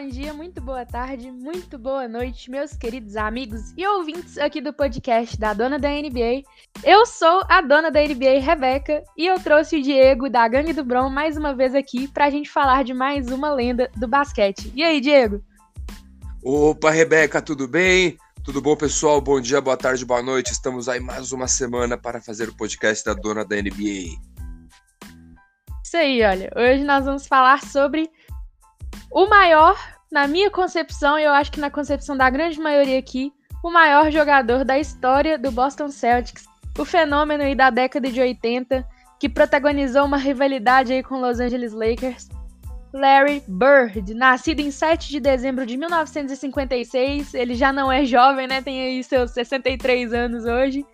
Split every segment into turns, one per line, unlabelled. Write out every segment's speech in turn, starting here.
Bom dia, muito boa tarde, muito boa noite, meus queridos amigos e ouvintes aqui do podcast da Dona da NBA. Eu sou a dona da NBA, Rebeca, e eu trouxe o Diego da Gangue do Bron mais uma vez aqui pra gente falar de mais uma lenda do basquete. E aí, Diego?
Opa, Rebeca, tudo bem? Tudo bom, pessoal? Bom dia, boa tarde, boa noite. Estamos aí mais uma semana para fazer o podcast da Dona da NBA.
Isso aí, olha. Hoje nós vamos falar sobre o maior, na minha concepção, eu acho que na concepção da grande maioria aqui, o maior jogador da história do Boston Celtics. O fenômeno aí da década de 80, que protagonizou uma rivalidade aí com Los Angeles Lakers Larry Bird, nascido em 7 de dezembro de 1956. Ele já não é jovem, né? Tem aí seus 63 anos hoje.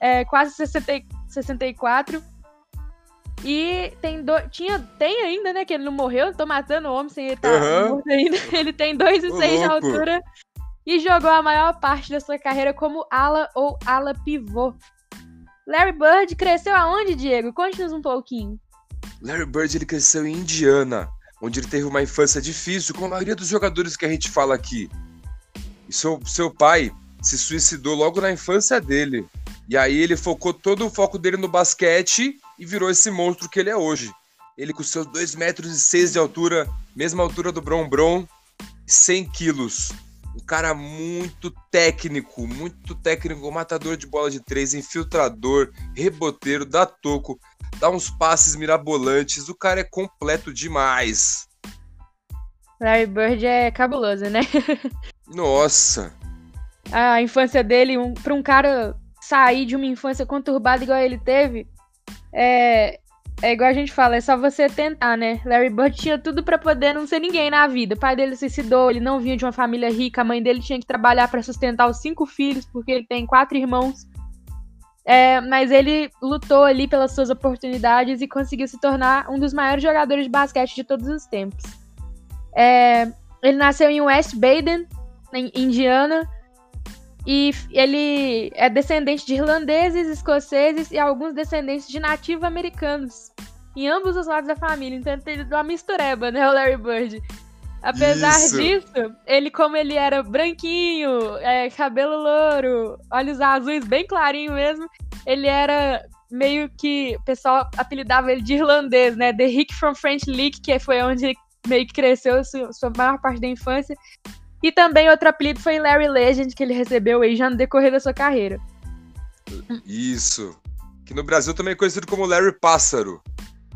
É, quase 60, 64. E tem do, tinha, tem ainda, né? Que ele não morreu. Tô matando o homem sem ele estar tá uhum. ainda. Ele tem 2,6 de altura. E jogou a maior parte da sua carreira como ala ou ala pivô. Larry Bird cresceu aonde, Diego? Conte-nos um pouquinho.
Larry Bird ele cresceu em Indiana onde ele teve uma infância difícil, como a maioria dos jogadores que a gente fala aqui. E seu, seu pai se suicidou logo na infância dele. E aí ele focou todo o foco dele no basquete e virou esse monstro que ele é hoje. Ele com seus 2 metros e 6 de altura, mesma altura do Bron Bron, 100 quilos. Um cara muito técnico, muito técnico, matador de bola de três, infiltrador, reboteiro, dá toco, dá uns passes mirabolantes. O cara é completo demais.
Larry Bird é cabuloso, né?
Nossa!
A infância dele, um, para um cara sair de uma infância conturbada igual ele teve, é, é igual a gente fala, é só você tentar, né? Larry Bird tinha tudo para poder não ser ninguém na vida. O pai dele suicidou, ele não vinha de uma família rica, a mãe dele tinha que trabalhar para sustentar os cinco filhos, porque ele tem quatro irmãos. É, mas ele lutou ali pelas suas oportunidades e conseguiu se tornar um dos maiores jogadores de basquete de todos os tempos. É, ele nasceu em West Baden, em Indiana, e ele é descendente de irlandeses, escoceses e alguns descendentes de nativos-americanos. Em ambos os lados da família. Então ele tem uma mistureba, né, o Larry Bird. Apesar Isso. disso, ele, como ele era branquinho, é, cabelo louro, olhos azuis, bem clarinho mesmo, ele era meio que. O pessoal apelidava ele de irlandês, né? The Rick from French League, que foi onde ele meio que cresceu sua, sua maior parte da infância. E também outro apelido foi Larry Legend, que ele recebeu aí já no decorrer da sua carreira.
Isso. Que no Brasil também é conhecido como Larry Pássaro.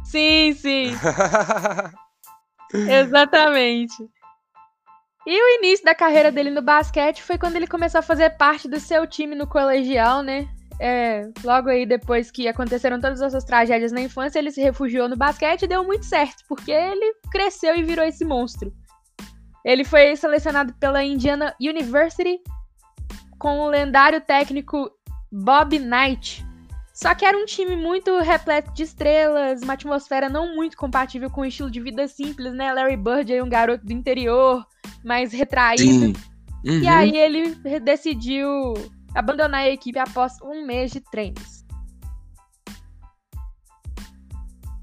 Sim, sim. Exatamente. E o início da carreira dele no basquete foi quando ele começou a fazer parte do seu time no colegial, né? É, logo aí depois que aconteceram todas essas tragédias na infância, ele se refugiou no basquete e deu muito certo, porque ele cresceu e virou esse monstro. Ele foi selecionado pela Indiana University com o lendário técnico Bob Knight, só que era um time muito repleto de estrelas, uma atmosfera não muito compatível com o estilo de vida simples, né? Larry Bird é um garoto do interior, mais retraído. Uhum. E aí ele decidiu abandonar a equipe após um mês de treinos.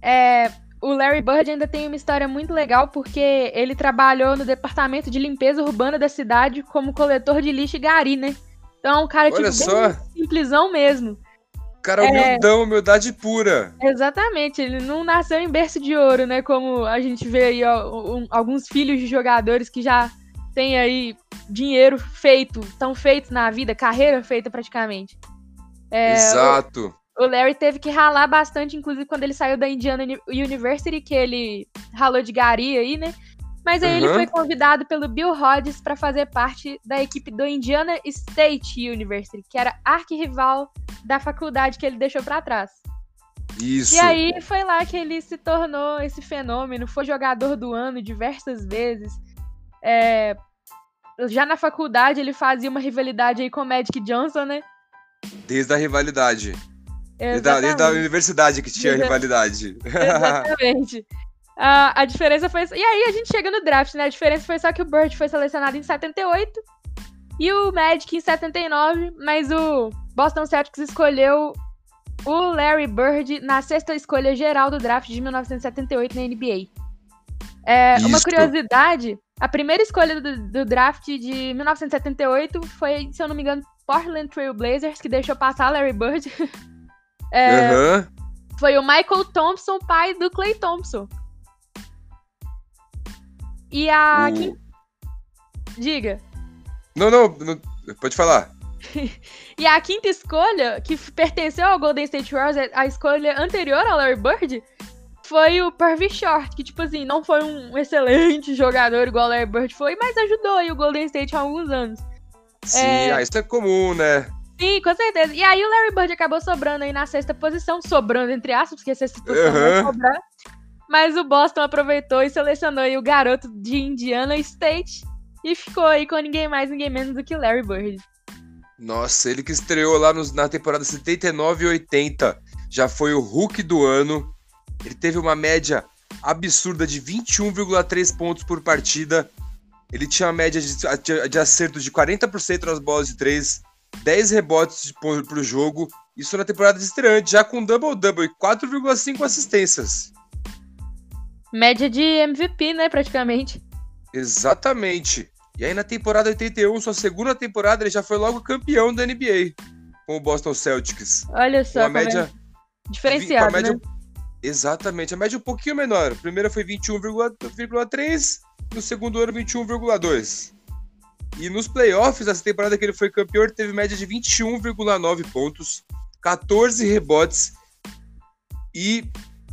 É, o Larry Bird ainda tem uma história muito legal porque ele trabalhou no departamento de limpeza urbana da cidade como coletor de lixo e gari, né? Então é um cara
Olha
tipo,
só.
simplesão mesmo
cara é humildão, humildade pura.
Exatamente, ele não nasceu em berço de ouro, né? Como a gente vê aí ó, um, alguns filhos de jogadores que já têm aí dinheiro feito, tão feitos na vida, carreira feita praticamente.
É, Exato.
O, o, Larry teve que ralar bastante, inclusive quando ele saiu da Indiana University, que ele ralou de gari aí, né? Mas aí uhum. ele foi convidado pelo Bill Hodges para fazer parte da equipe do Indiana State University, que era arquirrival da faculdade que ele deixou para trás.
Isso.
E aí foi lá que ele se tornou esse fenômeno, foi jogador do ano diversas vezes. É, já na faculdade ele fazia uma rivalidade aí com o Magic Johnson, né?
Desde a rivalidade. Desde a, desde a universidade que tinha rivalidade.
Exatamente. A, a diferença foi. E aí a gente chega no draft, né? A diferença foi só que o Bird foi selecionado em 78 e o Magic em 79, mas o Boston Celtics escolheu o Larry Bird na sexta escolha geral do draft de 1978 na NBA. É, uma curiosidade A primeira escolha do, do, draft de 1978 foi, se eu não me engano, Portland Trail Blazers, que deixou passar Larry Bird.
é, uhum.
Foi o Michael Thompson, pai do Clay Thompson. E a. Uh. Diga.
Não, não, não, pode falar.
e a quinta escolha, que pertenceu ao Golden State Warriors, a escolha anterior ao Larry Bird, foi o Purvis Short, que, tipo assim, não foi um excelente jogador igual o Larry Bird foi, mas ajudou aí o Golden State há alguns anos.
Sim, é... ah, isso é comum, né?
Sim, com certeza. E aí o Larry Bird acabou sobrando aí na sexta posição, sobrando entre aspas, porque a sexta posição uhum. vai sobrar. Mas o Boston aproveitou e selecionou aí o garoto de Indiana State e ficou aí com ninguém mais, ninguém menos do que Larry Bird.
Nossa, ele que estreou lá nos, na temporada 79 e 80. Já foi o Hulk do ano ele teve uma média absurda de 21,3 pontos por partida. Ele tinha uma média de, de acerto de 40% nas bolas de 3, 10 rebotes por, por jogo. Isso na temporada de estreante, já com double-double e 4,5 assistências.
Média de MVP, né, praticamente.
Exatamente. E aí na temporada 81, sua segunda temporada, ele já foi logo campeão da NBA com o Boston Celtics.
Olha só, uma média é diferenciada, média, né?
Exatamente, a média um pouquinho menor. A primeira foi 21,3, no segundo ano 21,2. E nos playoffs, essa temporada que ele foi campeão, ele teve média de 21,9 pontos, 14 rebotes e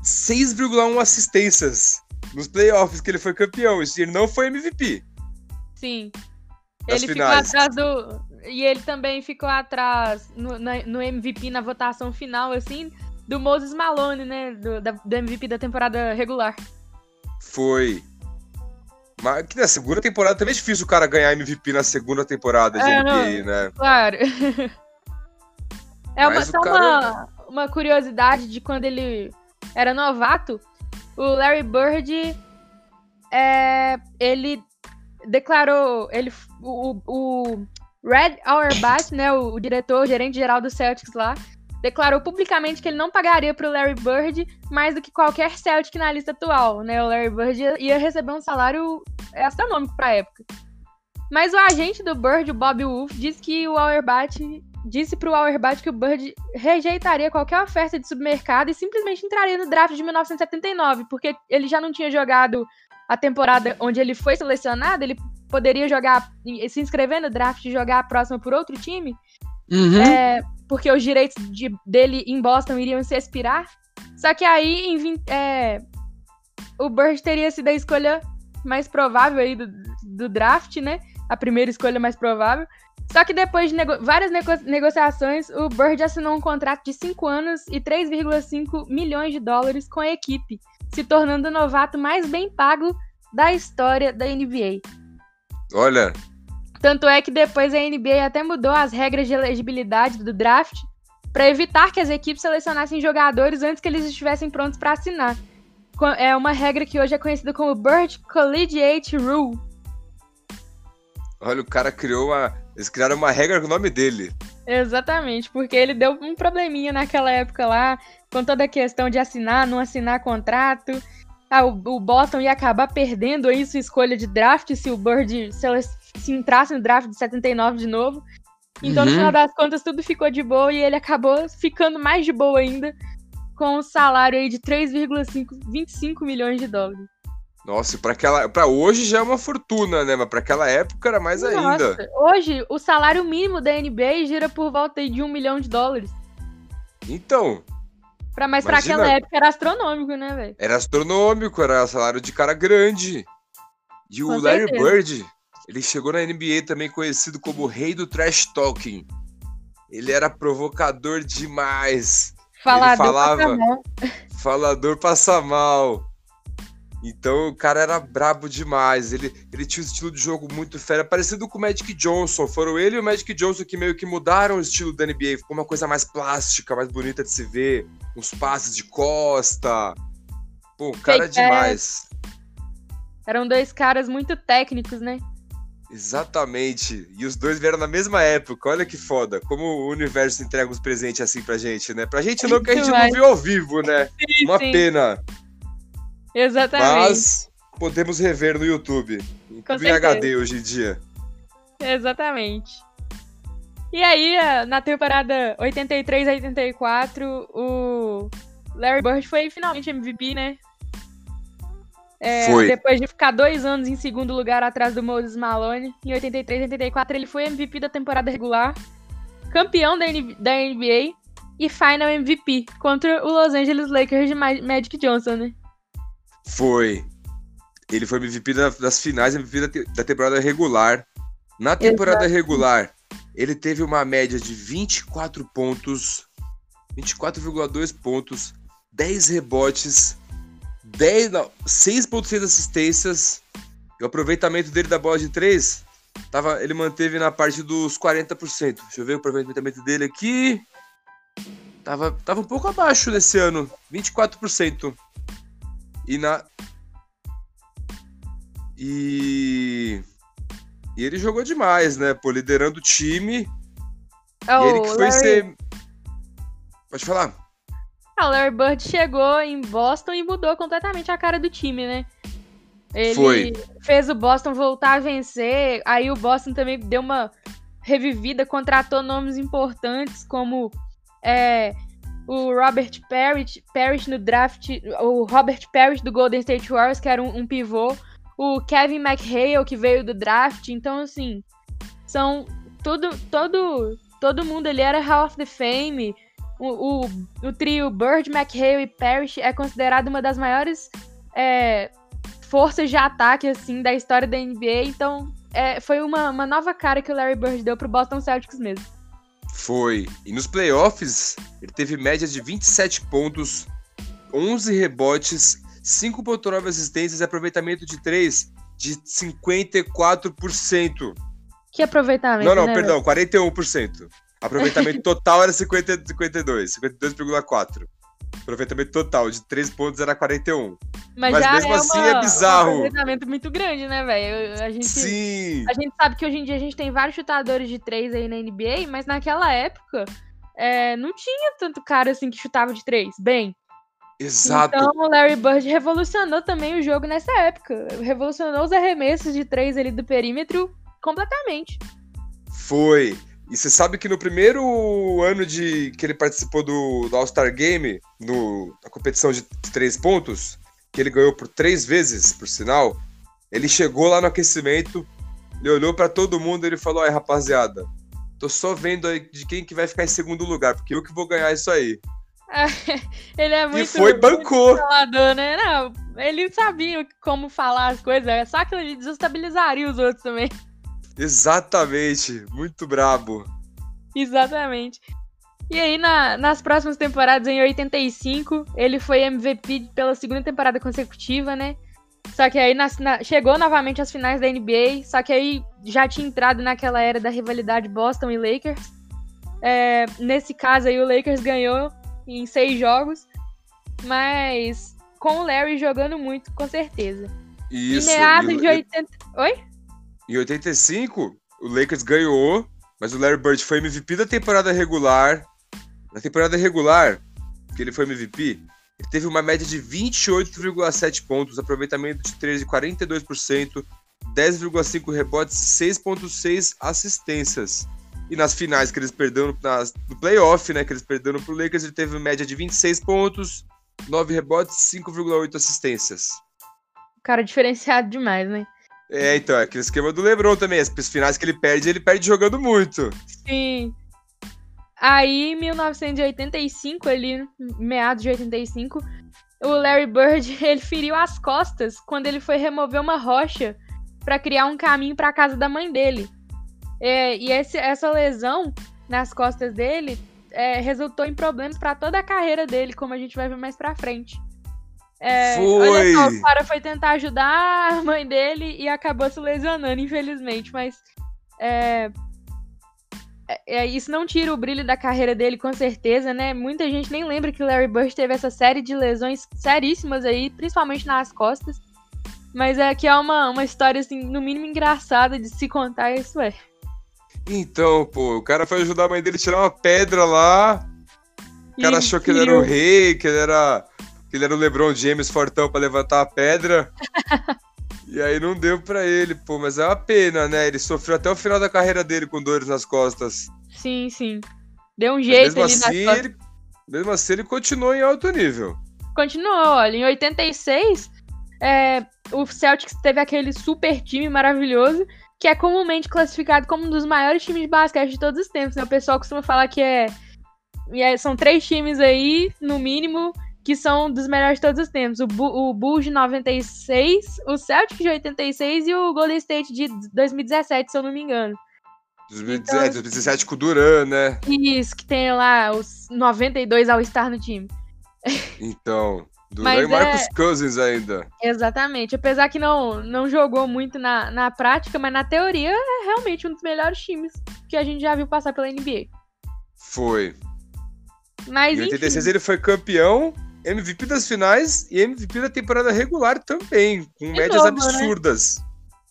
6,1 assistências nos playoffs que ele foi campeão. Ele não foi MVP.
Sim. Ele finais. ficou atrás do. E ele também ficou atrás no, no MVP na votação final, assim, do Moses Malone, né? Do, da, do MVP da temporada regular.
Foi. Mas que na segunda temporada também é difícil o cara ganhar MVP na segunda temporada de é, NBA, não, né?
Claro. é uma, só cara... uma, uma curiosidade de quando ele era novato, o Larry Bird é, ele declarou ele o, o Red Auerbach, né, o, o diretor, o gerente geral do Celtics lá, declarou publicamente que ele não pagaria para o Larry Bird mais do que qualquer Celtic na lista atual, né? O Larry Bird ia receber um salário astronômico para a época. Mas o agente do Bird, o Bob Wolf, disse que o Auerbach disse para o Auerbach que o Bird rejeitaria qualquer oferta de submercado e simplesmente entraria no draft de 1979, porque ele já não tinha jogado a temporada onde ele foi selecionado, ele poderia jogar, se inscrever no draft e jogar a próxima por outro time. Uhum. É, porque os direitos de, dele em Boston iriam se expirar. Só que aí em, é, o Bird teria sido a escolha mais provável aí do, do draft, né? A primeira escolha mais provável. Só que depois de nego várias nego negociações, o Bird assinou um contrato de 5 anos e 3,5 milhões de dólares com a equipe, se tornando o novato mais bem pago da história da NBA.
Olha,
tanto é que depois a NBA até mudou as regras de elegibilidade do draft para evitar que as equipes selecionassem jogadores antes que eles estivessem prontos para assinar. É uma regra que hoje é conhecida como Bird Collegiate Rule.
Olha, o cara criou uma. Eles criaram uma regra com o nome dele.
Exatamente, porque ele deu um probleminha naquela época lá, com toda a questão de assinar, não assinar contrato. Ah, o, o Boston ia acabar perdendo aí sua escolha de draft se o Bird se entrasse no draft de 79 de novo. Então, uhum. no final das contas, tudo ficou de boa e ele acabou ficando mais de boa ainda, com um salário aí de 3,25 milhões de dólares.
Nossa, para aquela, para hoje já é uma fortuna, né? Mas para aquela época era mais Nossa, ainda.
Hoje o salário mínimo da NBA gira por volta de um milhão de dólares.
Então.
Pra, mas para aquela época era astronômico, né, velho?
Era astronômico, era salário de cara grande. E Com o Larry certeza. Bird, ele chegou na NBA também conhecido como o rei do trash talking. Ele era provocador demais.
Falador ele falava, passa mal.
Falador passa mal. Então o cara era brabo demais. Ele, ele tinha um estilo de jogo muito fera, parecido com o Magic Johnson. Foram ele e o Magic Johnson que meio que mudaram o estilo da NBA. Ficou uma coisa mais plástica, mais bonita de se ver. Uns passes de costa. Pô, o cara é demais.
Eram dois caras muito técnicos, né?
Exatamente. E os dois vieram na mesma época. Olha que foda. Como o universo entrega os presentes assim pra gente, né? Pra gente não, que a gente não viu ao vivo, né? Sim, Uma sim. pena.
Exatamente.
Mas podemos rever no YouTube em HD hoje em dia.
Exatamente. E aí, na temporada 83 a 84, o Larry Bird foi finalmente MVP, né? É, foi. Depois de ficar dois anos em segundo lugar atrás do Moses Malone, em 83 e 84 ele foi MVP da temporada regular, campeão da, da NBA e final MVP contra o Los Angeles Lakers de Magic Johnson, né?
Foi. Ele foi MVP das finais, MVP da, da temporada regular. Na temporada Exato. regular, ele teve uma média de 24 pontos, 24,2 pontos, 10 rebotes, 10, 6,6 assistências. E o aproveitamento dele da bola de 3, tava, ele manteve na parte dos 40%. Deixa eu ver o aproveitamento dele aqui. Tava, tava um pouco abaixo desse ano, 24%. E na. E. E ele jogou demais, né? Pô, liderando o time. Oh, e ele que foi Larry... ser. Pode falar.
Ah, o Larry Bird chegou em Boston e mudou completamente a cara do time, né? Ele
Foi.
fez o Boston voltar a vencer, aí o Boston também deu uma revivida, contratou nomes importantes como é, o Robert Parrish, Parrish no draft, o Robert Parrish do Golden State Warriors, que era um, um pivô, o Kevin McHale, que veio do draft, então assim, são tudo, todo, todo mundo ali era Hall of the Fame, o, o, o trio Bird, McHale e Parrish é considerado uma das maiores é, forças de ataque assim da história da NBA. Então, é, foi uma, uma nova cara que o Larry Bird deu pro Boston Celtics mesmo.
Foi. E nos playoffs, ele teve média de 27 pontos, 11 rebotes, 5.9 assistências e aproveitamento de 3 de 54%.
Que aproveitamento,
Não, não,
né,
perdão, 41%. Aproveitamento total era 50, 52, 52,4. Aproveitamento total de 3 pontos era 41.
Mas, Mas mesmo é assim uma, é bizarro. Um aproveitamento muito grande, né, velho? A gente,
Sim.
A gente sabe que hoje em dia a gente tem vários chutadores de 3 aí na NBA, mas naquela época é, não tinha tanto cara assim que chutava de 3. Bem.
Exato.
Então o Larry Bird revolucionou também o jogo nessa época. Revolucionou os arremessos de 3 ali do perímetro completamente.
Foi. E você sabe que no primeiro ano de que ele participou do, do All-Star Game, no, na competição de três pontos, que ele ganhou por três vezes, por sinal, ele chegou lá no aquecimento, ele olhou para todo mundo e ele falou: Ai, rapaziada, tô só vendo aí de quem que vai ficar em segundo lugar, porque eu que vou ganhar isso aí.
ele é muito. E
foi, bancou.
Falador, né? Não, ele sabia como falar as coisas, é só que ele desestabilizaria os outros também.
Exatamente, muito brabo.
Exatamente. E aí, na, nas próximas temporadas, em 85, ele foi MVP pela segunda temporada consecutiva, né? Só que aí na, na, chegou novamente às finais da NBA, só que aí já tinha entrado naquela era da rivalidade Boston e Lakers. É, nesse caso aí, o Lakers ganhou em seis jogos, mas com o Larry jogando muito, com certeza.
Isso.
Em meados de 80. Oi?
Em 85, o Lakers ganhou, mas o Larry Bird foi MVP da temporada regular. Na temporada regular, que ele foi MVP, ele teve uma média de 28,7 pontos, aproveitamento de 13,42%, 10,5 rebotes e 6,6 assistências. E nas finais que eles perderam nas, no playoff, né, que eles perderam pro Lakers, ele teve uma média de 26 pontos, 9 rebotes e 5,8 assistências.
Cara, diferenciado demais, né?
É, então, é aquele esquema do LeBron também. As finais que ele perde, ele perde jogando muito.
Sim. Aí, em 1985, ele, meados de 85, o Larry Bird, ele feriu as costas quando ele foi remover uma rocha para criar um caminho para a casa da mãe dele. É, e esse, essa lesão nas costas dele é, resultou em problemas para toda a carreira dele, como a gente vai ver mais para frente. É,
foi.
Olha só, o cara foi tentar ajudar a mãe dele e acabou se lesionando, infelizmente. Mas é, é, é, isso não tira o brilho da carreira dele, com certeza, né? Muita gente nem lembra que Larry Bird teve essa série de lesões seríssimas aí, principalmente nas costas. Mas é que é uma, uma história, assim, no mínimo engraçada de se contar, isso é.
Então, pô, o cara foi ajudar a mãe dele a tirar uma pedra lá. O cara e achou que ele era o rei, que ele era ele era o LeBron James fortão para levantar a pedra. E aí não deu pra ele, pô, mas é uma pena, né? Ele sofreu até o final da carreira dele com dores nas costas.
Sim, sim. Deu um jeito
mesmo
ali
assim, ele, mesmo assim, ele continuou em alto nível.
Continuou, olha, em 86, é, o Celtics teve aquele super time maravilhoso, que é comumente classificado como um dos maiores times de basquete de todos os tempos, né? O pessoal costuma falar que é, e é- são três times aí, no mínimo, que são dos melhores de todos os tempos. O, Bu- o Bulls de 96, o Celtics de 86 e o Golden State de 2017, se eu não me engano.
2017, 2017 com o Duran, né?
Isso, que tem lá os 92 All-Star no time.
Então, Duran e
é-
Marcus Cousins ainda.
Exatamente. Apesar que não, não jogou muito na, na prática, mas na teoria é realmente um dos melhores times que a gente já viu passar pela NBA.
Foi.
Mas
Em
enfim,
86 ele foi campeão, MVP das finais e MVP da temporada regular também, com médias
novo, né?
absurdas.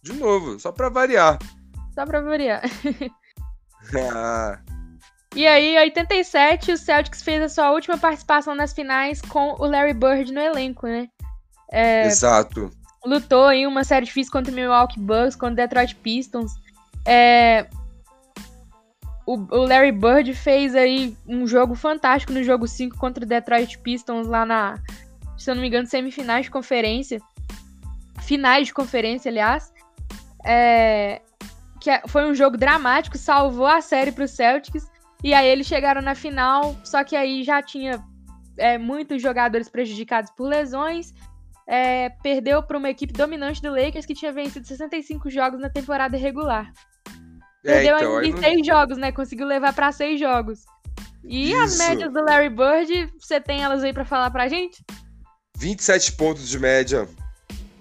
De novo, só pra variar.
só pra variar.
Ah,
E aí, em 87, o Celtics fez a sua última participação nas finais com o Larry Bird no elenco, né?
Exato.
lutou em uma série difícil contra o Milwaukee Bucks, contra o Detroit Pistons. É, O, o Larry Bird fez aí um jogo fantástico no jogo 5 contra o Detroit Pistons lá na, se eu não me engano, semifinais de conferência. Finais de conferência, aliás. É, que é- foi um jogo dramático, salvou a série pro Celtics. E aí eles chegaram na final, só que aí já tinha é, muitos jogadores prejudicados por lesões é, perdeu para uma equipe dominante do Lakers que tinha vencido 65 jogos na temporada regular.
É,
Perdeu
então, aí
em
não-
seis jogos, né? Conseguiu levar para seis jogos. E as
Isso.
médias do Larry Bird, você tem elas aí para falar pra gente?
27 pontos de média.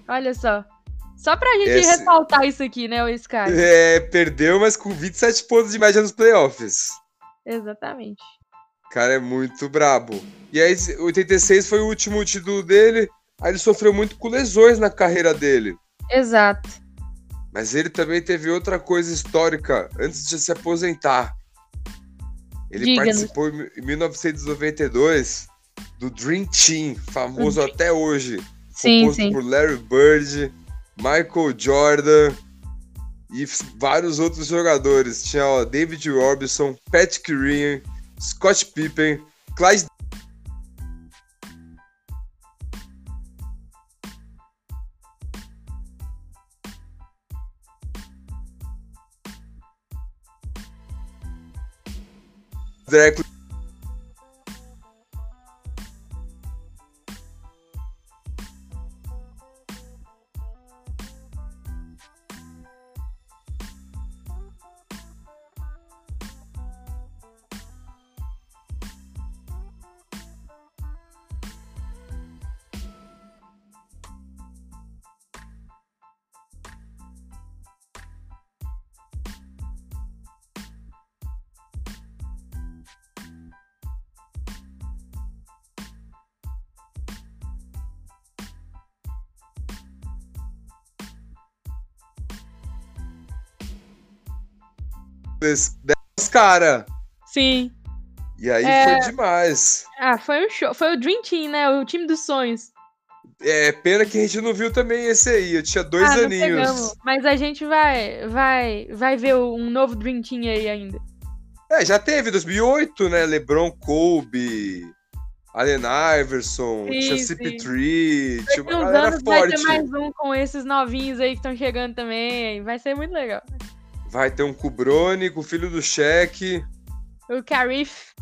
Olha só. Só pra gente
Esse-
ressaltar isso aqui, né, o Sky?
É, perdeu, mas com 27 pontos de média nos playoffs.
Exatamente.
Cara, é muito brabo. E aí, 86 foi o último título dele. Aí ele sofreu muito com lesões na carreira dele.
Exato.
Mas ele também teve outra coisa histórica antes de se aposentar. Ele
Diga-nos.
participou em 1992 do Dream Team, famoso
Dream-
até hoje.
Sim,
composto
sim.
por Larry Bird, Michael Jordan e vários outros jogadores. Tinha ó, David Robinson, Patrick Ewing, Scott Pippen, Clyde Drexler. Dez cara.
Sim.
E aí
É.
foi demais.
Ah, foi um show. Foi o Dream Team, né? O time dos sonhos.
É, pena que a gente não viu também esse aí. Eu tinha dois
ah,
aninhos.
pegamos. Mas a gente vai, vai, vai ver um novo Dream Team aí ainda.
É, já teve 2008, né? LeBron, Kobe, Allen Iverson,
Sim,
tinha
sim.
CP3, tinha
Daqui
uma
uns
galera
anos vai
forte.
ter mais um com esses novinhos aí que estão chegando também. Vai ser muito legal.
Vai ter um Kubroni com o filho do Shaq.
O Carif.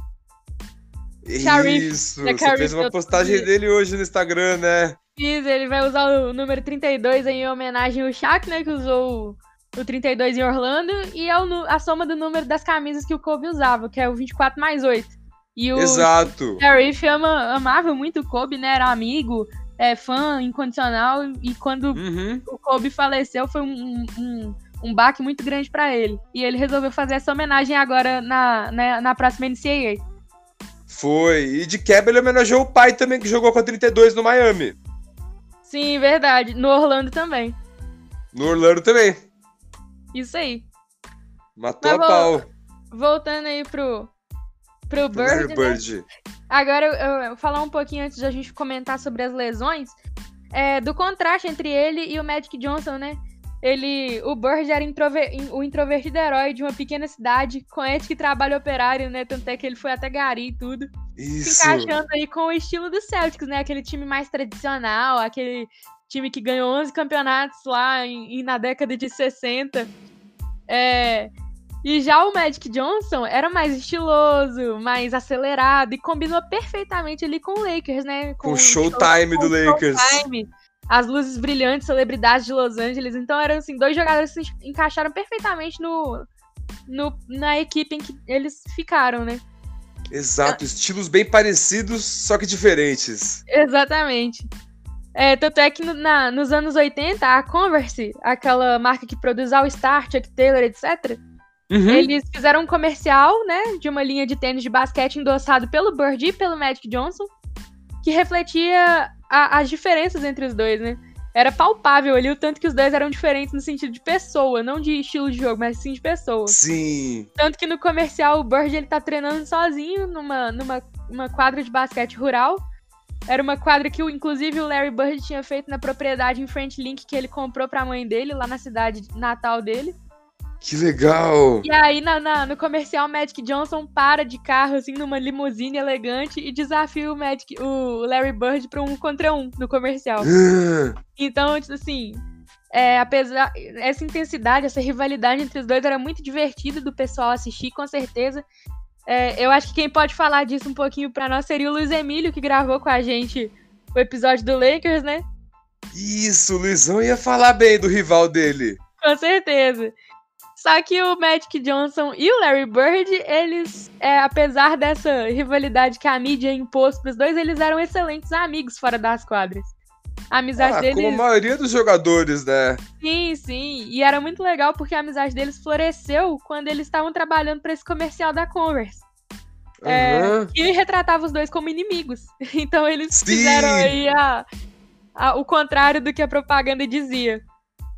Isso,
é
você fez uma postagem
dia.
dele hoje no Instagram, né?
Fiz, ele vai usar o número 32 em homenagem ao Shaq, né? Que usou o, o 32 em Orlando. E é o a soma do número das camisas que o Kobe usava, que é o 24 mais 8. E o
Exato.
Sharif ama, amava muito o Kobe, né? Era amigo, é, fã incondicional. E quando
Uhum.
o Kobe faleceu, foi um, um, um baque muito grande pra ele. E ele resolveu fazer essa homenagem agora na, na, na próxima NCAA.
Foi. E de quebra ele homenageou o pai também, que jogou com a 32 no Miami.
Sim, verdade. No Orlando também.
No Orlando também.
Isso aí.
Matou
Mas
a pau.
Voltando aí pro, pro Bird, né?
Bird.
Agora, eu, eu- eu falar um pouquinho antes da gente comentar sobre as lesões. é, do contraste entre ele e o Magic Johnson, né? Ele, o Bird era introver, o introvertido herói de uma pequena cidade com ética e trabalho operário, né? Tanto é que ele foi até Gari e tudo.
Isso.
Se encaixando aí com o estilo do Celtics, né? Aquele time mais tradicional, aquele time que ganhou 11 campeonatos lá em, em na década de 60. É, e já o Magic Johnson era mais estiloso, mais acelerado e combinou perfeitamente ali com o Lakers, né?
Com, o showtime show, do Lakers. Showtime,
as luzes brilhantes, celebridades de Los Angeles. Então eram assim, dois jogadores que se encaixaram perfeitamente no, no, na equipe em que eles ficaram, né?
Exato, estilos bem parecidos, só que diferentes.
Exatamente. É, tanto é que no, na, nos anos 80, a Converse, aquela marca que produz All Star, Chuck Taylor, etc., Uhum. Eles fizeram um comercial, né, de uma linha de tênis de basquete endossado pelo Bird e pelo Magic Johnson, que refletia a, as diferenças entre os dois, né? Era palpável ali o tanto que os dois eram diferentes no sentido de pessoa, não de estilo de jogo, mas sim de pessoa.
Sim.
Tanto que no comercial o Bird ele tá treinando sozinho numa, numa uma quadra de basquete rural. Era uma quadra que, inclusive, o Larry Bird tinha feito na propriedade em Front Link que ele comprou pra mãe dele, lá na cidade natal dele.
Que legal!
E aí, na, na, no comercial, o Magic Johnson para de carro, assim, numa limusine elegante e desafia o, Magic, o Larry Bird pra um contra um no comercial. então, tipo assim, é, apesar essa intensidade, essa rivalidade entre os dois era muito divertida do pessoal assistir, com certeza. É, eu acho que quem pode falar disso um pouquinho pra nós seria o Luiz Emílio, que gravou com a gente o episódio do Lakers, né?
Isso, o Luizão ia falar bem do rival dele.
Com certeza. Só que o Magic Johnson e o Larry Bird, eles, é, apesar dessa rivalidade que a mídia impôs pros dois, eles eram excelentes amigos fora das quadras. A amizade
ah,
deles.
Como a maioria dos jogadores, né?
Sim, sim. E era muito legal porque a amizade deles floresceu quando eles estavam trabalhando para esse comercial da Converse. Uhum. É, que retratava os dois como inimigos. Então eles sim. fizeram aí a, a, o contrário do que a propaganda dizia.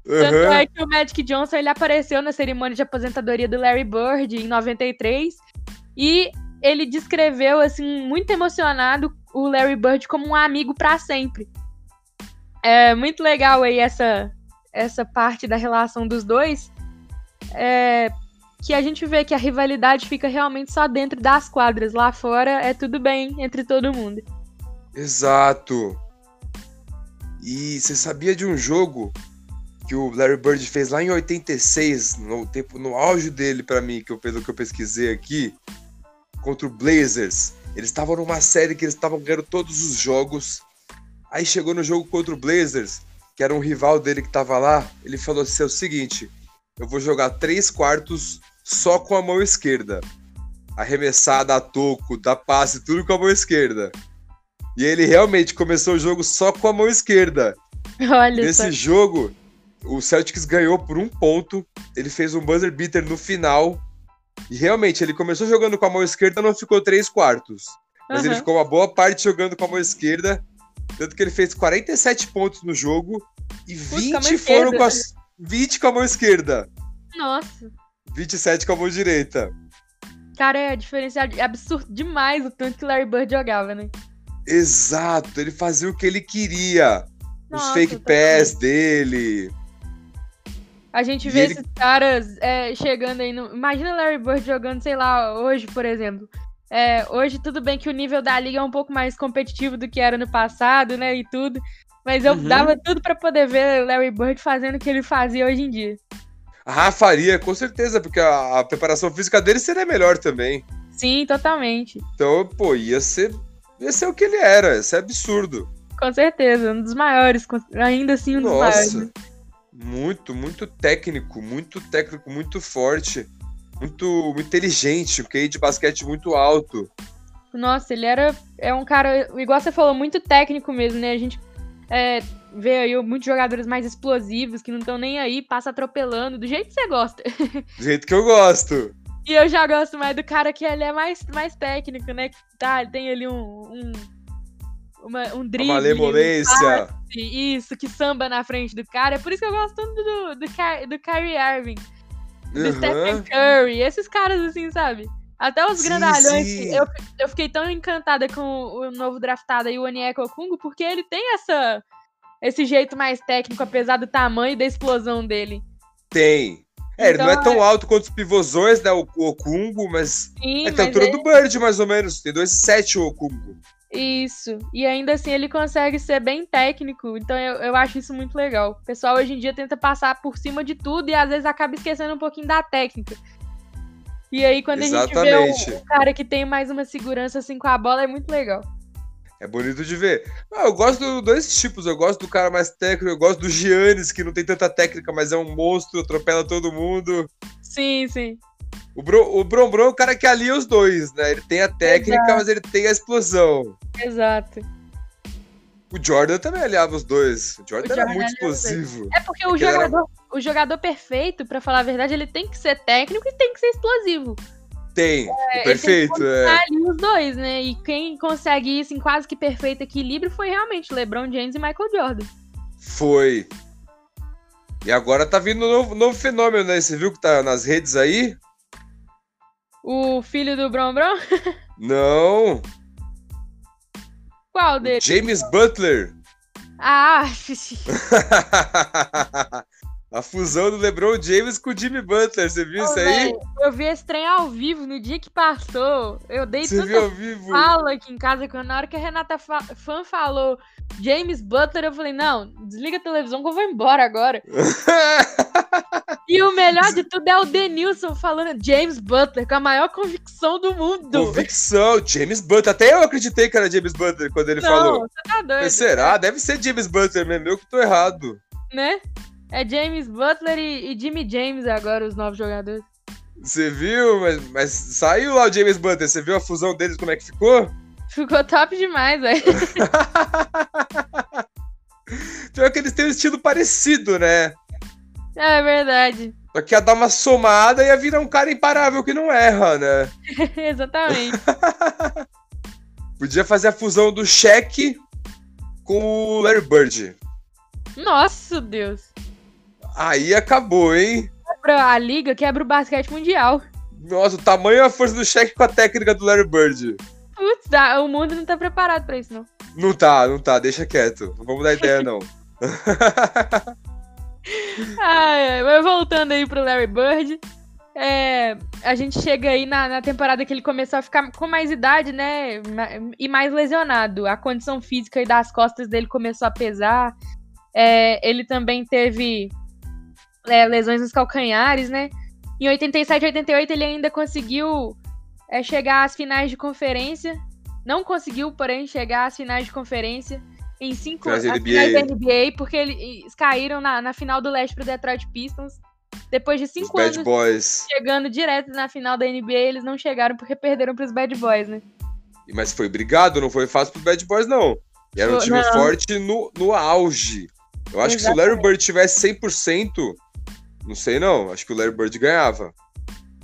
Tanto uhum. é que o Magic Johnson ele apareceu na cerimônia de aposentadoria do Larry Bird em 93 e ele descreveu assim muito emocionado o Larry Bird como um amigo para sempre. É muito legal aí essa essa parte da relação dos dois. É, que a gente vê que a rivalidade fica realmente só dentro das quadras. Lá fora é tudo bem entre todo mundo.
Exato. E você sabia de um jogo que o Larry Bird fez lá em 86, no tempo no auge dele para mim, que eu pelo que eu pesquisei aqui, contra o Blazers. Eles estavam numa série que eles estavam ganhando todos os jogos. Aí chegou no jogo contra o Blazers, que era um rival dele que tava lá, ele falou assim: é o seguinte, eu vou jogar três quartos só com a mão esquerda. Arremessada a toco, da passe, tudo com a mão esquerda. E ele realmente começou o jogo só com a mão esquerda.
Olha
Nesse só. jogo, o Celtics ganhou por um ponto. Ele fez um buzzer beater no final. E realmente, ele começou jogando com a mão esquerda, não ficou três quartos. Mas uhum. ele ficou uma boa parte jogando com a mão esquerda. Tanto que ele fez 47 pontos no jogo. E 20 Puta, foram com a, 20 com a mão esquerda.
Nossa.
27 com a mão direita.
Cara, é diferenciado. É absurdo demais o tanto que o Larry Bird jogava, né?
Exato, ele fazia o que ele queria. Nossa, Os fake pass dele.
A gente vê ele... esses caras é, chegando aí no. Imagina Larry Bird jogando, sei lá, hoje, por exemplo. É, hoje, tudo bem que o nível da liga é um pouco mais competitivo do que era no passado, né? E tudo. Mas eu uhum. dava tudo para poder ver Larry Bird fazendo o que ele fazia hoje em dia.
Ah, faria, com certeza, porque a, a preparação física dele seria melhor também.
Sim, totalmente.
Então, pô, ia ser, ia ser o que ele era. Isso é absurdo.
Com certeza, um dos maiores, ainda assim um Nossa. dos maiores.
Muito, muito técnico, muito técnico, muito forte, muito, muito inteligente, QI de basquete muito alto.
Nossa, ele era é um cara, igual você falou, muito técnico mesmo, né? A gente é, vê aí muitos jogadores mais explosivos que não estão nem aí, passa atropelando, do jeito que você gosta.
Do jeito que eu gosto.
E eu já gosto mais do cara que ele é mais, mais técnico, né? Que tá, tem ali um, um uma, um drible. Uma
malemolência.
isso, que samba na frente do cara. É por isso que eu gosto tanto do, do, do Kyrie Irving. Do uhum. Stephen Curry. Esses caras, assim, sabe? Até os sim, grandalhões. Sim. Eu, eu fiquei tão encantada com o novo draftado aí, o Onyeka Okungo, porque ele tem essa esse jeito mais técnico, apesar do tamanho e da explosão dele.
Tem. É, ele não é tão alto quanto os pivôzões, né? O Okungo, mas
Sim,
é a altura
é-
do Bird, mais ou menos. Tem 2,7 o Okungo.
Isso. E ainda assim ele consegue ser bem técnico. Então eu, eu acho isso muito legal. O pessoal hoje em dia tenta passar por cima de tudo e às vezes acaba esquecendo um pouquinho da técnica. E aí, quando a gente vê
Exatamente.
um, um cara que tem mais uma segurança assim com a bola, é muito legal.
É bonito de ver. Ah, eu gosto dos dois tipos. Eu gosto do cara mais técnico, eu gosto do Giannis, que não tem tanta técnica, mas é um monstro, atropela todo mundo.
Sim, sim.
O, Bro, o Brom é o cara que alia os dois, né? Ele tem a técnica,
Exato.
mas ele tem a explosão.
Exato.
O Jordan também aliava os dois. O Jordan
O
era
Jordan
muito
os dois.
explosivo.
É porque o
ele era-
jogador, o jogador perfeito, pra falar a verdade, ele tem que ser técnico e tem que ser explosivo.
Tem.
É, ele tem que
perfeito,
combinar
é.
ali os dois, né? E quem consegue isso em quase que perfeito equilíbrio foi realmente LeBron James e Michael Jordan.
Foi. E agora tá vindo um novo, novo fenômeno, né? Você viu que tá nas redes aí?
O filho do Bron Bron?
Não.
Qual dele?
James Butler.
Ah,
A fusão do LeBron James com o Jimmy Butler. Você viu isso aí?
velho, eu vi esse trem ao vivo no dia que passou. Eu dei
Você viu ao vivo?
fala aqui em casa que na hora que a Renata fa Fan falou James Butler, eu falei, não, desliga a televisão que eu vou embora agora. E o melhor de tudo é o Denilson falando James Butler com a maior convicção do mundo.
Convicção, James Butler. Até eu acreditei que era James Butler quando ele
não,
falou.
você tá doido.
Mas será? Deve ser James Butler mesmo. Eu que tô errado.
Né? É James Butler e, e Jimmy James agora, os novos jogadores.
Você viu? Mas, mas saiu lá o James Butler. Você viu a fusão deles, como é que ficou?
Ficou top demais, velho.
Pior que eles têm um estilo parecido, né?
É verdade.
Só que ia dar uma somada e ia virar um cara imparável que não erra, né?
Exatamente.
Podia fazer a fusão do Shaq com o Larry Bird.
Nossa, Deus.
Aí acabou, hein?
Quebra a liga, quebra o basquete mundial.
Nossa, o tamanho e a força do Shaq com a técnica do Larry Bird.
Putz, o mundo não tá preparado pra isso, não.
Não tá, não tá, deixa quieto. Não vamos dar ideia, não.
Ai, mas voltando aí pro Larry Bird. é, a gente chega aí na, na temporada que ele começou a ficar com mais idade, né? E mais lesionado. A condição física aí das costas dele começou a pesar. É, ele também teve é, lesões nos calcanhares, né? Em 87 e 88 ele ainda conseguiu é, chegar às finais de conferência. Não conseguiu, porém, chegar às finais de conferência em cinco
Finais da NBA.
porque eles caíram na, na final do leste pro Detroit Pistons. Depois de cinco anos
Boys.
chegando direto na final da NBA, eles não chegaram porque perderam pros Bad Boys, né?
Mas foi brigado, não foi fácil pros Bad Boys, não. E era um time
não.
forte no, no auge. Eu acho que se o Larry Bird tivesse 100%, não sei não, acho que o Larry Bird ganhava.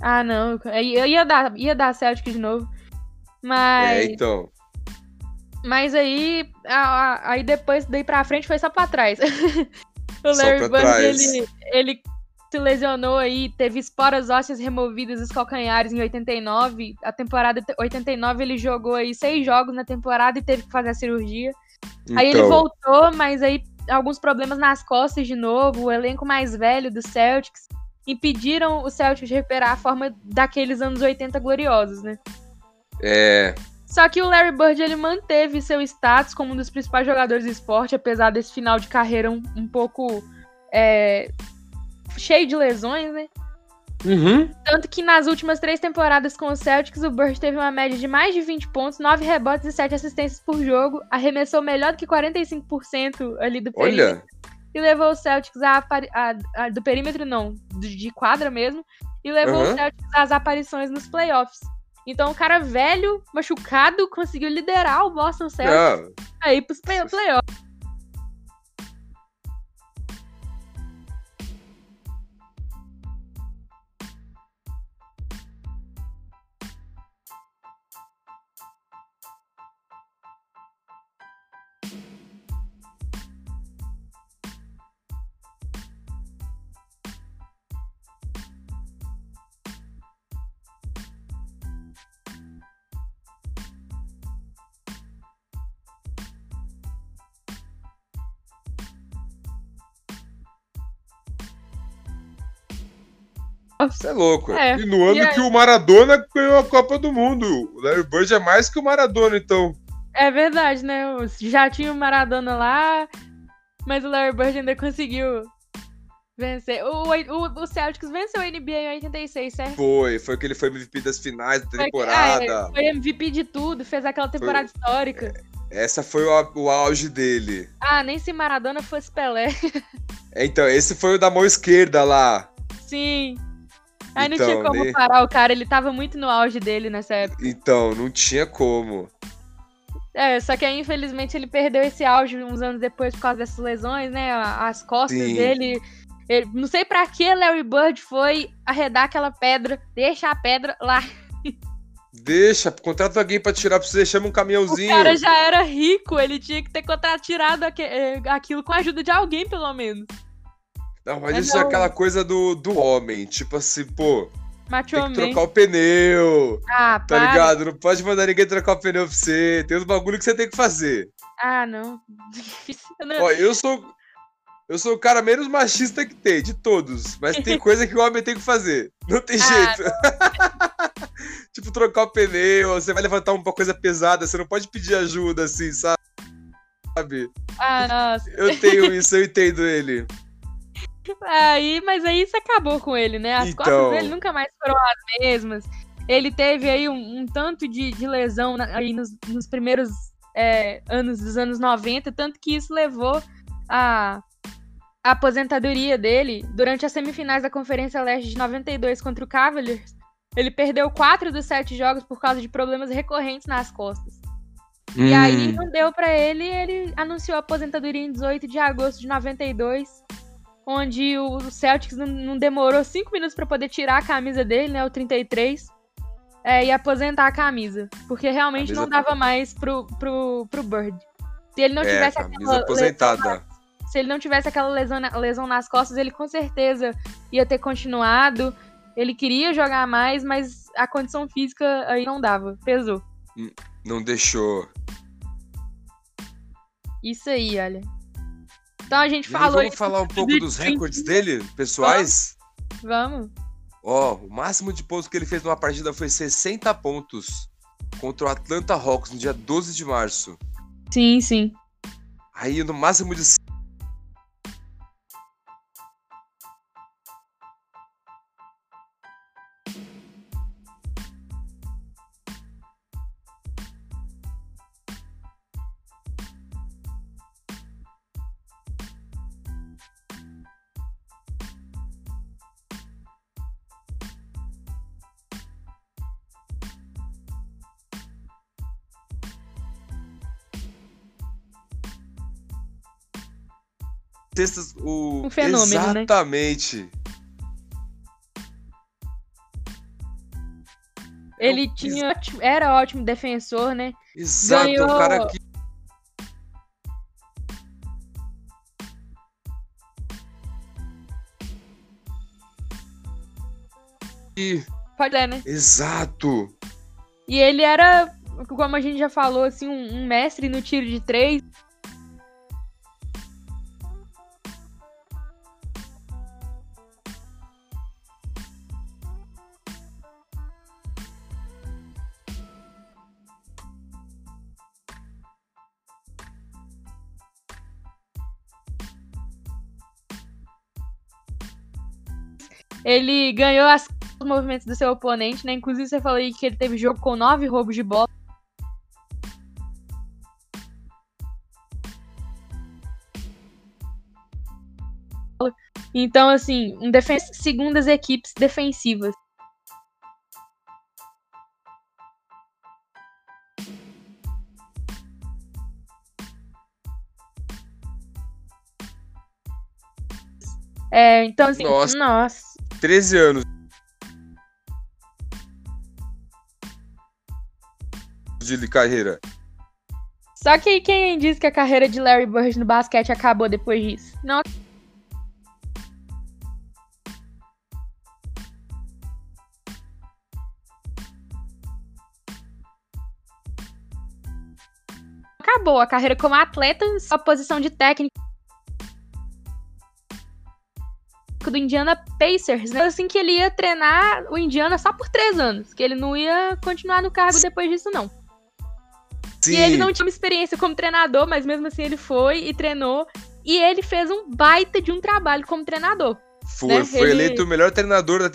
Ah, não. Eu ia dar, ia dar Celtic de novo.
É,
Mas,
então.
Mas aí, a- a- aí depois, daí pra frente, foi só pra trás. o Larry Bird, ele, ele se lesionou aí, teve esporas ósseas removidas dos calcanhares em 89. A temporada 89 ele jogou aí seis jogos na temporada e teve que fazer a cirurgia. Aí ele
Então,
voltou, mas aí alguns problemas nas costas de novo. O elenco mais velho do Celtics impediram o Celtics de recuperar a forma daqueles anos 80 gloriosos, né?
É,
Só que o Larry Bird ele manteve seu status como um dos principais jogadores do esporte, apesar desse final de carreira um, um pouco é, cheio de lesões, né?
Uhum.
Tanto que nas últimas três temporadas com o Celtics, o Bird teve uma média de mais de 20 pontos, 9 rebotes e 7 assistências por jogo, arremessou melhor do que 45% ali do perímetro
Olha,
e levou o Celtics a, a- a- do perímetro não, de, quadra mesmo, e levou o
Aham.
Celtics às aparições nos playoffs. Então o cara velho, machucado, conseguiu liderar o Boston Celtics aí pros play playoffs.
Você é louco.
É.
E no ano
E
que o Maradona ganhou a Copa do Mundo. O Larry Bird é mais que o Maradona, então.
É verdade, né? Já tinha o Maradona lá, mas o Larry Bird ainda conseguiu vencer. O, o, o Celtics venceu a NBA em 86, certo?
Foi, foi que ele foi MVP das finais da
Foi-
temporada.
é, foi MVP de tudo, fez aquela temporada histórica.
Essa foi o, o auge dele.
Ah, nem se Maradona fosse Pelé.
É, Então, esse foi o da mão esquerda lá.
Sim. Aí não
Então,
tinha como
nem-
parar o cara, ele tava muito no auge dele nessa época.
Então, não tinha como.
É, só que aí, infelizmente, ele perdeu esse auge uns anos depois por causa dessas lesões, né? As costas
Sim.
dele. Ele- não sei pra que Larry Bird foi arredar aquela pedra, deixa a pedra lá.
Deixa, contrata alguém pra tirar pra você, chama um
O
caminhãozinho.
cara já era rico, ele tinha que ter tirado eh, aquilo com a ajuda de alguém, pelo menos.
Não, mas
É,
isso é
não.
aquela coisa do, do homem. Tipo assim, pô,
Macho
tem que trocar o pneu.
Ah,
Tá
para.
ligado? Não pode mandar ninguém trocar o pneu pra você. Tem uns bagulho que você tem que fazer.
Ah, não. Eu não-
Ó, eu sou. Eu sou o cara menos machista que tem, de todos. Mas tem coisa que o homem tem que fazer. Não tem
Ah,
jeito. tipo, trocar o pneu, você vai levantar uma coisa pesada, você não pode pedir ajuda assim, sabe?
Ah, nossa.
Eu tenho isso, eu entendo ele.
Aí, mas aí isso acabou com ele, né? As
Então.
costas dele nunca mais foram as mesmas. Ele teve aí um, um tanto de, de lesão na- aí nos, nos primeiros é, anos dos anos 90, tanto que isso levou a, a aposentadoria dele durante as semifinais da Conferência Leste de 92 contra o Cavaliers. Ele perdeu quatro dos sete jogos por causa de problemas recorrentes nas costas. E
Hum.
aí não deu pra ele, ele anunciou a aposentadoria em 18 de agosto de 92, onde o Celtics não, não demorou cinco minutos pra poder tirar a camisa dele, né, o 33, é, e aposentar a camisa, porque realmente
Camisa-
não dava mais pro, pro, pro Bird. Se ele não
É,
tivesse aquela lesão,
aposentada.
se ele não tivesse aquela lesão, lesão nas costas, ele com certeza ia ter continuado. Ele queria jogar mais, mas a condição física aí não dava, pesou.
Não deixou.
Isso aí, olha. Então a gente
E
falou
vamos
isso
falar um pouco dos
20.
recordes dele, pessoais?
Vamos.
Ó, o máximo de pontos que ele fez numa partida foi 60 pontos contra o Atlanta Hawks no dia 12 de março.
Sim, sim.
Aí no máximo de
Fenômeno, né?
Exatamente.
Ele
Não,
tinha, ótimo- era ótimo defensor, né?
Exato.
Ganhou-
O cara que. que-
Pode ser, né?
Exato.
E ele era, como a gente já falou, assim, um, um mestre no tiro de três. Ele ganhou as os movimentos do seu oponente, né? Inclusive você falou aí que ele teve jogo com nove roubos de bola. Então, assim, um defensa segundo as equipes defensivas. É, então, assim,
Nossa.
nossa
13 anos. De carreira.
Só que quem disse que a carreira de Larry Bird no basquete acabou depois disso? Não. Acabou a carreira como atleta, só posição de técnico do Indiana Pacers, né? Assim que ele ia treinar o Indiana só por três anos, que ele não ia continuar no cargo depois disso, não.
Sim.
E ele não tinha uma experiência como treinador, mas mesmo assim ele foi e treinou. E ele fez um baita de um trabalho como treinador.
Foi,
né,
foi
ele-
eleito o melhor treinador da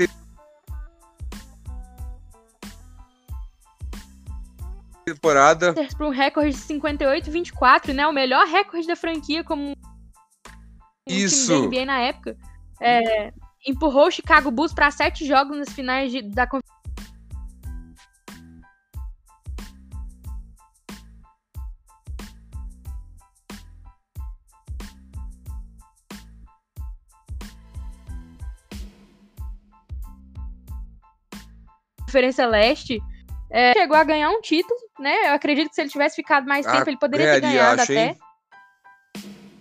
temporada.
Para um recorde de 58 24, né? O melhor recorde da franquia como um
Isso.
time da NBA na época. É, empurrou o Chicago Bulls para sete jogos nas finais de- da Conferência Leste. É, chegou a ganhar um título, né? Eu acredito que se ele tivesse ficado mais
Ah,
tempo, ele poderia ter ganhado até.
hein?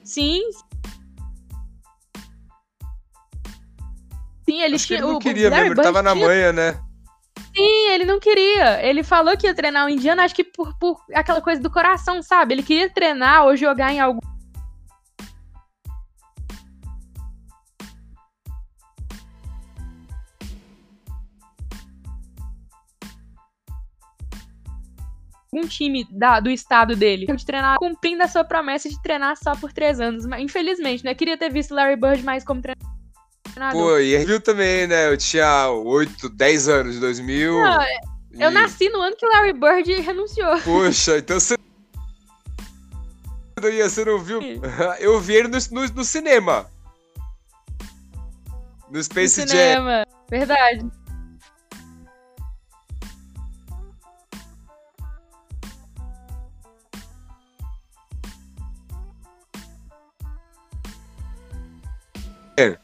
Sim. Sim, ele
Acho que
tinha.
ele não
o
queria
Larry
mesmo, ele tava na manha, né?
Sim, ele não queria. Ele falou que ia treinar o Indiana, acho que por, por aquela coisa do coração, sabe? Ele queria treinar ou jogar em algum. Um time da- do estado dele de treinar, cumprindo a sua promessa de treinar só por três anos. Mas infelizmente, né? Queria ter visto Larry Bird mais como treinador.
Pô, e viu também, né? Eu tinha 8, 10 anos, de 2000.
Não, Eu
e-
nasci no ano que Larry Bird renunciou.
Poxa, então você. Você não viu? Eu vi ele no, no, no cinema. No
No
Space Jam.
cinema. Verdade.
É.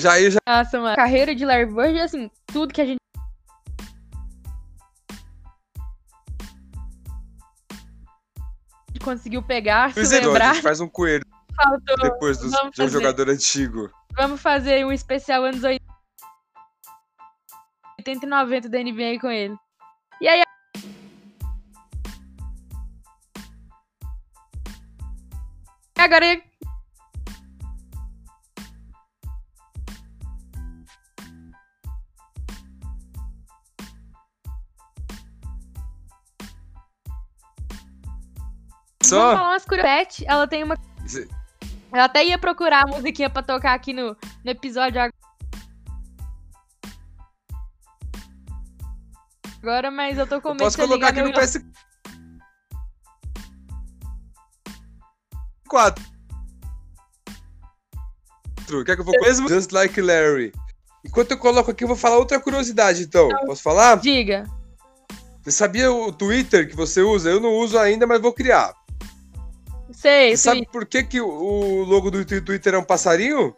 Já, eu já
Nossa, mano. A carreira de Larry Bird, assim, tudo que a gente. conseguiu pegar, se
a
lembrar,
gente faz um coelho
faltou.
depois
vamos
de um
fazer.
jogador antigo.
Vamos fazer um especial anos 80 e 90 da NBA com ele. E aí. Agora
Só?
Vamos falar umas curiosidades. Ela tem uma. Eu até ia procurar a musiquinha pra tocar aqui no, no episódio agora, mas eu tô com
Eu
medo
posso
de você
colocar aqui no
meu-
PS4. Quer que eu vou mesmo? Just like Larry. Enquanto eu coloco aqui, eu vou falar outra curiosidade, então. Posso falar?
Diga.
Você sabia o Twitter que você usa? Eu não uso ainda, mas vou criar.
Sei,
Você sabe por que, que o- logo do Twitter é um passarinho?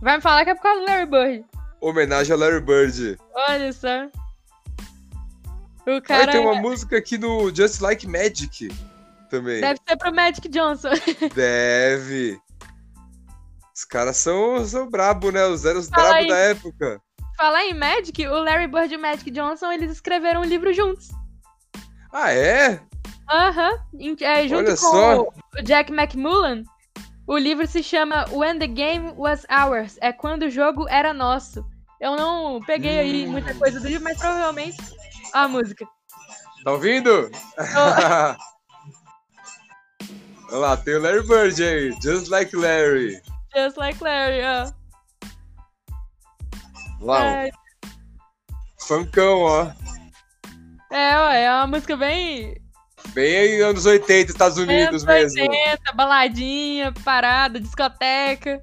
Vai me falar que é por causa do Larry Bird.
Homenagem a Larry Bird.
Olha só. O
Aí
cara
tem uma música aqui no Just Like Magic também.
deve ser pro Magic Johnson.
Deve. Os caras são, são brabo, né? Os eram os brabo
aí.
da época.
Falar em Magic, o Larry Bird e o Magic Johnson, eles escreveram um livro juntos.
Ah, é?
Aham. Em- é, junto
Olha
com
só.
o Jack McMullen. O livro se chama When the Game Was Ours. É quando o jogo era nosso. Eu não peguei aí
Hum.
muita coisa do livro, mas provavelmente. A música.
Tá ouvindo? Olha lá, tem o Larry Bird aí. Just Like Larry.
Just like Larry, ó.
Lá,
É,
funkão, ó.
é, ó, é uma música bem.
Bem aí, anos 80, Estados Unidos
anos
mesmo.
80, baladinha, parada, discoteca.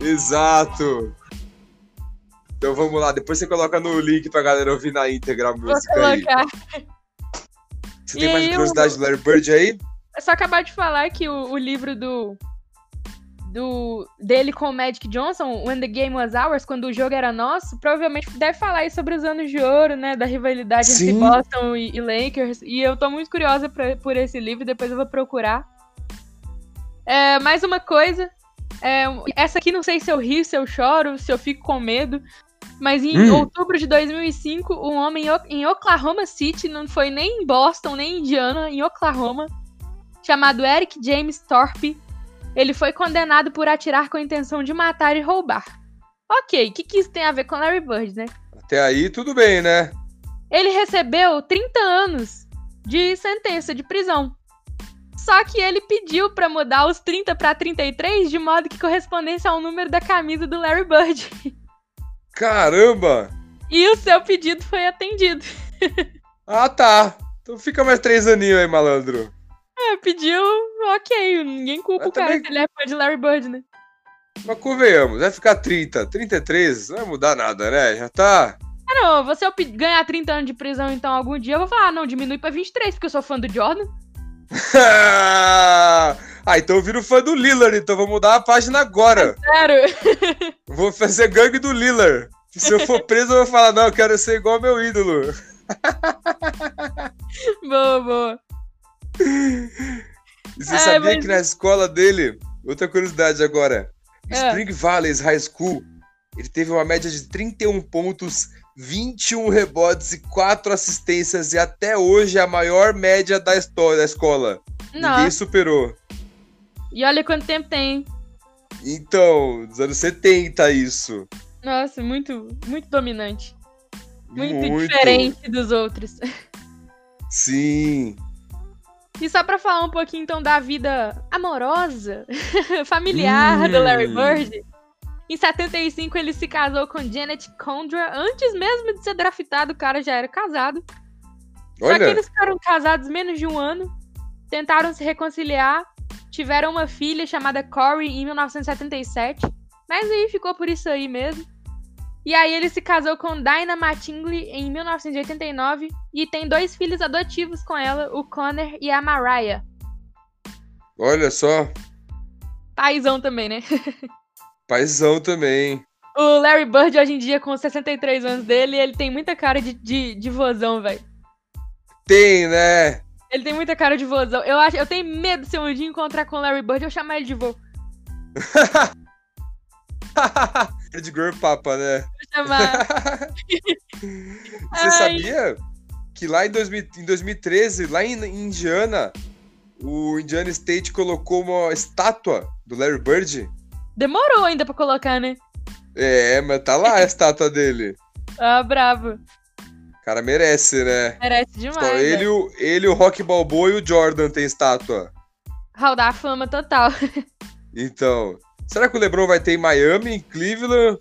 Exato. Então vamos lá, depois você coloca no link pra galera ouvir na íntegra a
Vou
música aí.
colocar.
Você
E
tem mais
aí,
curiosidade do Larry Bird aí?
É só acabar de falar que o, o livro do, do dele com o Magic Johnson, When the Game Was Ours, quando o jogo era nosso, provavelmente deve falar aí sobre os anos de ouro, né? Da rivalidade
Sim.
entre Boston e, e Lakers. E eu tô muito curiosa pra- por esse livro, depois eu vou procurar. É, mais uma coisa. é, essa aqui não sei se eu rio, se eu choro, se eu fico com medo. Mas em
Hum.
outubro de 2005, um homem em Oklahoma City, não foi nem em Boston, nem em Indiana, em Oklahoma, chamado Eric James Thorpe, ele foi condenado por atirar com a intenção de matar e roubar. Ok, o que, que isso tem a ver com Larry Bird, né?
Até aí, tudo bem, né?
Ele recebeu 30 anos de sentença de prisão. Só que ele pediu pra mudar os 30 pra 33 de modo que correspondesse ao número da camisa do Larry Bird.
Caramba!
E o seu pedido foi atendido.
Ah, tá. Então fica mais três aninhos aí, malandro.
É, pediu, ok. Ninguém culpa
Mas
o cara se ele é fã de Larry Bird, né?
Mas convenhamos, vai ficar 30, 33, não vai mudar nada, né? Já tá.
Ah, não, você ganhar 30 anos de prisão, então, algum dia, eu vou falar, ah, não, diminui pra 23, porque eu sou fã do Jordan.
ah, então eu viro fã do Lillard, então vou mudar a página agora.
Sério.
Vou fazer gangue do Lillard. Se eu for preso, eu vou falar, não, eu quero ser igual ao meu ídolo.
boa, boa.
E você
É,
sabia
mas-
que na escola dele, outra curiosidade agora,
É.
Spring Valley High School, ele teve uma média de 31 pontos, 21 rebotes e 4 assistências, e até hoje é a maior média da história da escola. Ninguém
Nossa,
superou.
e olha quanto tempo tem?
Então, dos anos 70 isso.
Nossa, muito, muito dominante. Muito, diferente dos outros.
Sim.
E só pra falar um pouquinho então da vida amorosa, familiar do Larry
Hum.
Bird. Em 75 ele se casou com Janet Condra. Antes mesmo de ser draftado, o cara já era casado. Só que
Olha,
eles ficaram casados menos de um ano. Tentaram se reconciliar. Tiveram uma filha chamada Corey em 1977. Mas aí ficou por isso aí mesmo. E aí ele se casou com Dinah Mattingly em 1989 e tem dois filhos adotivos com ela, o Connor e a Mariah.
olha só.
Paizão também, né?
Paizão também.
O Larry Bird hoje em dia com 63 anos dele, ele tem muita cara de, de, de vozão, velho.
Tem, né?
Ele tem muita cara de vozão. Eu acho, eu tenho medo se um dia encontrar com o Larry Bird eu chamar ele de vô.
Red Girl Papa, né? Você sabia que lá em, 2000 em 2013, lá em em Indiana, o Indiana State colocou uma estátua do Larry Bird?
Demorou ainda pra colocar, né?
É, mas tá lá a estátua dele.
Ah, bravo.
O cara merece, né?
Merece
Só
demais.
ele,
né?
o, ele, o Rock Balboa e o Jordan tem estátua.
Hall da fama total.
Então, será que o LeBron vai ter em Miami, em Cleveland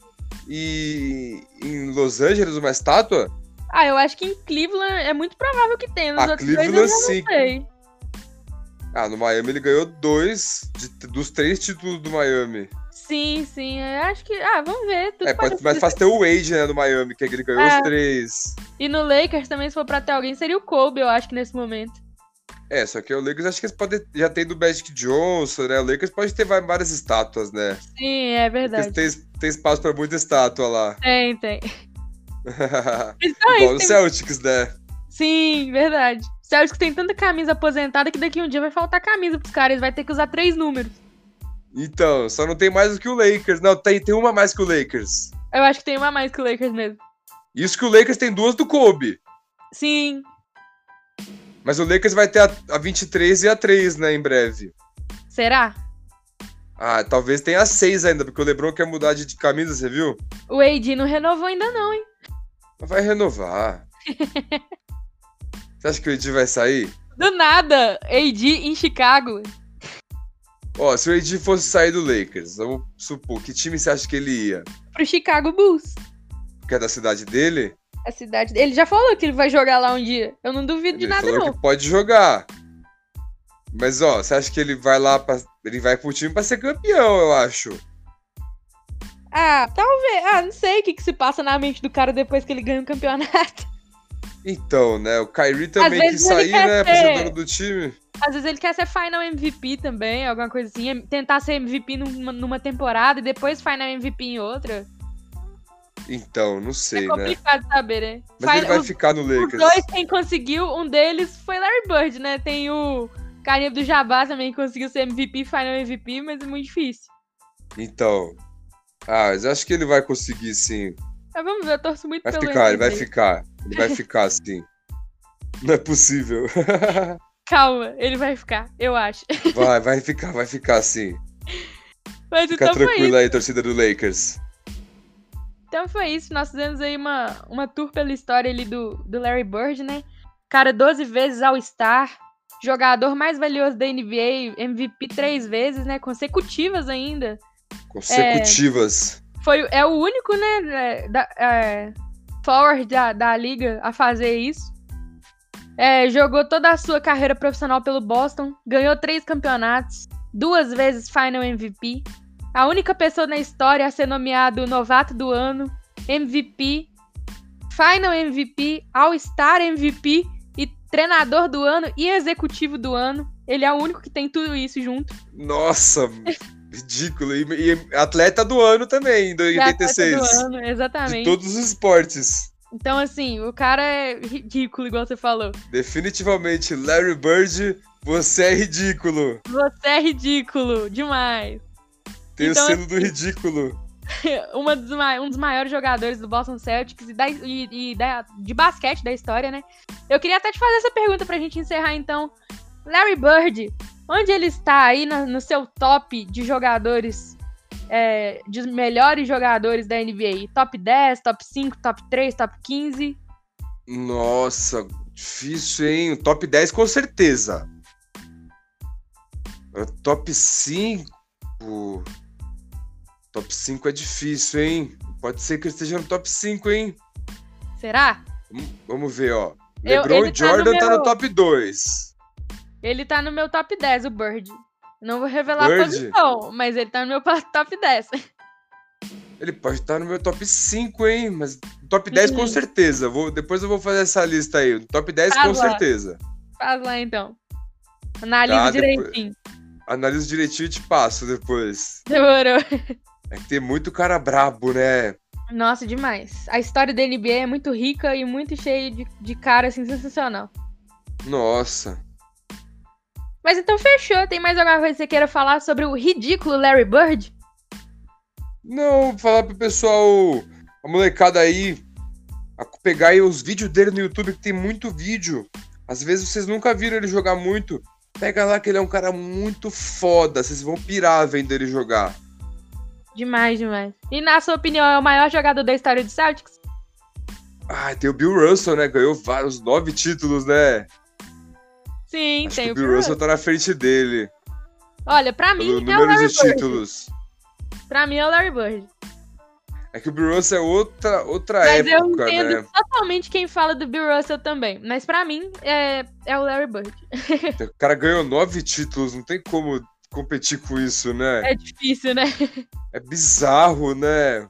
e em Los Angeles uma estátua?
Ah, eu acho que em Cleveland é muito provável que tenha. Nos
Ah,
outros dois eu
Cleveland, sim.
sei.
Ah, no Miami ele ganhou dois de- dos três títulos do Miami.
Sim, sim. Eu acho que. Ah, vamos ver. Tudo
É, mais
acontecer.
fácil ter o Wade, né, no Miami, que ele ganhou
É.
os três.
E no Lakers também, se for pra ter alguém, seria o Kobe, eu acho que nesse momento.
É, só que o Lakers acho que eles podem. Já tem do Magic Johnson, né? O Lakers pode ter várias estátuas, né?
Sim, é verdade.
tem, tem espaço pra muita estátua lá.
Tem, tem. Então
Igual no Celtics, né?
Sim, verdade. Celtics tem tanta camisa aposentada que daqui um dia vai faltar camisa pros caras. Vai ter que usar três números.
Então, só não tem mais do que o Lakers. Não, tem, tem uma mais que o Lakers.
Eu acho que tem uma mais que o Lakers mesmo.
Isso que o Lakers tem duas do Kobe.
Sim.
Mas o Lakers vai ter a, a 23 e a 3, né, em breve.
Será?
Ah, talvez tenha a 6 ainda, porque o LeBron quer mudar de, camisa, você viu?
O AD não renovou ainda não, hein?
Vai renovar. você acha que o Ed vai sair?
Do nada, AD em Chicago.
Ó, se o Ed fosse sair do Lakers, vamos supor, que time você acha que ele ia?
Pro Chicago Bulls.
Que é da cidade dele?
A cidade. Ele já falou que ele vai jogar lá um dia. Eu não duvido de
Ele
nada,
falou
não.
que pode jogar. Mas, ó, você acha que ele vai lá pra. Ele vai pro time pra ser campeão, eu acho.
Ah, talvez. Ah, não sei o que, que se passa na mente do cara depois que ele ganha um campeonato.
Então, né? O Kyrie também quis sair, né? Ser dono do time.
Às vezes ele quer ser final MVP também, alguma coisa assim. Tentar ser MVP numa, numa temporada e depois final MVP em outra.
Então, não
É
sei, né?
complicado saber, né?
Mas ele vai
os,
ficar no
os
Lakers.
dois, quem conseguiu, um deles foi Larry Bird, né? Tem o carinha do Jabá também que conseguiu ser MVP, final MVP, mas é muito difícil.
Então. Ah, mas acho que ele vai conseguir sim.
Mas vamos ver, eu torço muito
Vai
pelo
ficar, ele vai ficar. Ele vai ficar assim. Não é possível.
Calma, ele vai ficar, eu acho.
Vai, vai ficar, vai ficar assim.
Mas
Fica
então
tranquilo aí, torcida do Lakers.
Então foi isso. Nós fizemos aí uma, uma tour pela história ali do, do Larry Bird, né? Cara, 12 vezes All-Star. Jogador mais valioso da NBA, MVP três vezes, né? Consecutivas ainda.
Consecutivas.
Foi, é o único, né? é, Da, é, forward da, da liga a fazer isso. É, jogou toda a sua carreira profissional pelo Boston. Ganhou três campeonatos. Duas vezes Final MVP. A única pessoa na história a ser nomeado novato do ano, MVP, Final MVP, All-Star MVP e treinador do ano e executivo do ano. Ele é o único que tem tudo isso junto.
Nossa, ridículo. E, e atleta do ano também, em
E atleta
86.
Do ano,
De
exatamente.
todos os esportes.
Então, assim, o cara é ridículo, igual você falou.
Definitivamente, Larry Bird, você é ridículo.
Você é ridículo demais.
Tem
Então,
o selo do ridículo.
Uma dos um dos maiores jogadores do Boston Celtics e, da- e- e da- de basquete da história, né? Eu queria até te fazer essa pergunta pra gente encerrar, então. Larry Bird, onde ele está aí na- no seu top de jogadores, é, de melhores jogadores da NBA? Top 10, top 5, top 3, top 15?
Nossa, difícil, hein? Top 10 com certeza. É, Top 5. Top 5 é difícil, hein? Pode ser que ele esteja no top 5, hein?
Será?
Vamos- ver, ó. LeBron e
tá no
Jordan tá
meu-
no top 2.
Ele tá no meu top 10, o Bird. Não vou revelar a
Bird?
posição, mas ele tá no meu top 10.
Ele pode estar no meu top 5, hein? Mas top 10 com
Uhum.
certeza. Vou, depois eu vou fazer essa lista aí. Top 10
Faz
com
lá.
certeza.
Faz lá então. Analisa
Tá, depois-
direitinho.
Analiso direitinho e te passo depois.
Demorou.
É que tem muito cara brabo, né?
Nossa, demais. A história da NBA é muito rica e muito cheia de, de cara, assim, sensacional.
Nossa.
Mas então fechou. Tem mais alguma coisa que você queira falar sobre o ridículo Larry Bird?
Não, falar pro pessoal, a molecada aí, a pegar aí os vídeos dele no YouTube, que tem muito vídeo. Às vezes vocês nunca viram ele jogar muito. Pega lá que ele é um cara muito foda. Vocês vão pirar vendo ele jogar.
Demais, demais. E na sua opinião, é o maior jogador da história do Celtics?
Ah, tem o Bill Russell, né? Ganhou vários, nove títulos, né?
Sim,
Acho
tem o
o Bill Russell
Russell.
tá na frente dele.
Olha, pra
Pelo
mim é o Larry
de
Bird.
títulos.
Pra mim é o Larry Bird.
É que o Bill Russell é outra, outra
Mas eu
época,
entendo
né?
totalmente quem fala do Bill Russell também. Mas pra mim, é, é o Larry Bird.
O cara ganhou nove títulos, não tem como competir com isso, né?
É difícil, né?
É bizarro, né?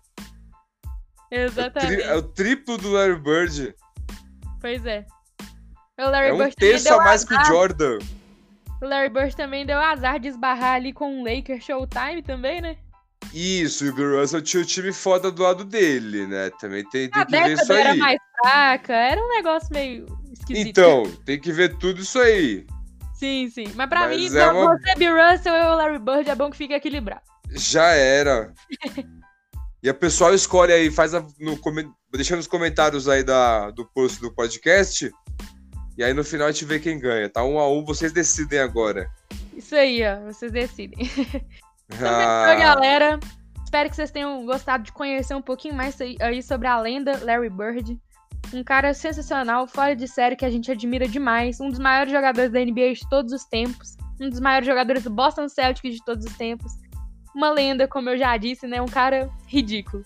É
Exatamente.
é o triplo do Larry Bird.
Pois é. O Larry
É um
Bird também
terço
deu
a mais que o
azar.
Jordan.
O Larry Bird também deu azar de esbarrar ali com o Lakers Showtime também, né?
Isso, e o Bill Russell tinha o time foda do lado dele, né? Também tem, tem
A
que ver isso
década era
aí.
mais fraca, era um negócio meio esquisito.
Então, tem que ver tudo isso aí.
Sim, sim. Mas pra
Mas
mim,
é uma-
você, Bill Russell e o Larry Bird, é bom que fique equilibrado.
Já era. e a pessoal escolhe aí, faz a, no, deixa nos comentários aí da, do post do podcast. E aí no final a gente vê quem ganha, tá? Um a um, vocês decidem agora.
Isso aí, ó. Vocês decidem. Então,
Ah,
galera. Espero que vocês tenham gostado de conhecer um pouquinho mais aí sobre a lenda Larry Bird. Um cara sensacional, fora de série, que a gente admira demais. Um dos maiores jogadores da NBA de todos os tempos. Um dos maiores jogadores do Boston Celtics de todos os tempos. Uma lenda, como eu já disse, né? Um cara ridículo.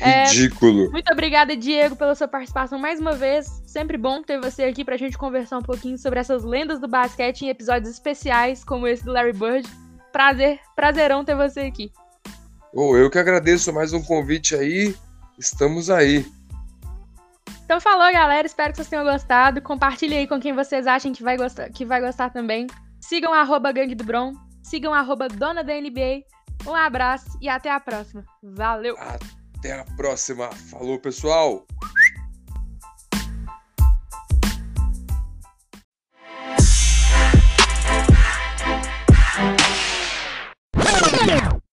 É,
ridículo.
Muito obrigada, Diego, pela sua participação mais uma vez. Sempre bom ter você aqui pra gente conversar um pouquinho sobre essas lendas do basquete em episódios especiais, como esse do Larry Bird. Prazer, prazerão ter você aqui.
Ô, eu que agradeço mais um convite aí. Estamos aí.
Então falou, galera. Espero que vocês tenham gostado. Compartilhe aí com quem vocês acham que vai gostar, que vai gostar também. Sigam arroba Gangue do Bron. Sigam arroba Dona da NBA. Um abraço e até a próxima. Valeu!
Até a próxima. Falou, pessoal! Yeah.